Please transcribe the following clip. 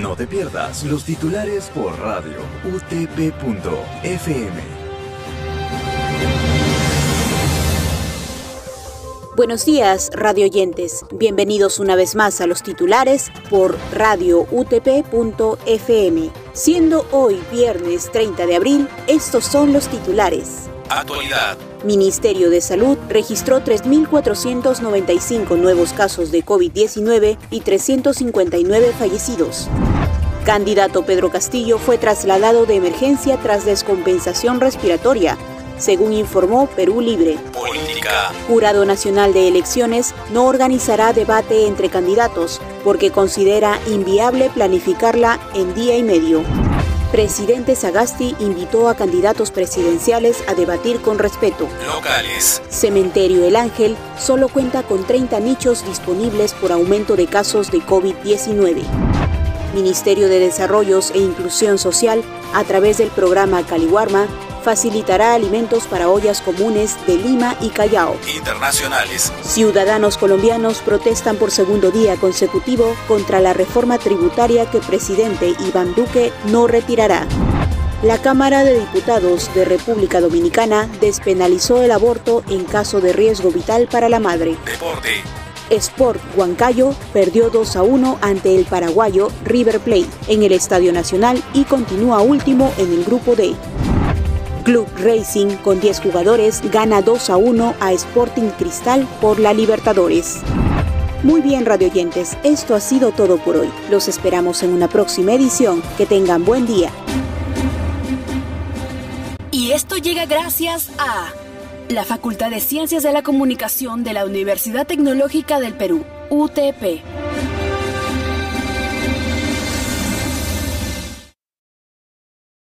No te pierdas los titulares por radio utp.fm. Buenos días, radio oyentes. Bienvenidos una vez más a los titulares por radio utp.fm. Siendo hoy viernes 30 de abril, estos son los titulares. Actualidad. Ministerio de Salud registró 3.495 nuevos casos de COVID-19 y 359 fallecidos. Candidato Pedro Castillo fue trasladado de emergencia tras descompensación respiratoria según informó Perú Libre. Jurado Nacional de Elecciones no organizará debate entre candidatos porque considera inviable planificarla en día y medio. Presidente Sagasti invitó a candidatos presidenciales a debatir con respeto. Locales. Cementerio El Ángel solo cuenta con 30 nichos disponibles por aumento de casos de COVID-19. Ministerio de Desarrollos e Inclusión Social, a través del programa Caliwarma, facilitará alimentos para ollas comunes de Lima y Callao. Internacionales. Ciudadanos colombianos protestan por segundo día consecutivo contra la reforma tributaria que presidente Iván Duque no retirará. La Cámara de Diputados de República Dominicana despenalizó el aborto en caso de riesgo vital para la madre. Deporte. Sport Huancayo perdió 2 a 1 ante el paraguayo River Plate en el Estadio Nacional y continúa último en el grupo D. Club Racing, con 10 jugadores, gana 2 a 1 a Sporting Cristal por la Libertadores. Muy bien, radioyentes, esto ha sido todo por hoy. Los esperamos en una próxima edición. Que tengan buen día. Y esto llega gracias a la Facultad de Ciencias de la Comunicación de la Universidad Tecnológica del Perú, UTP.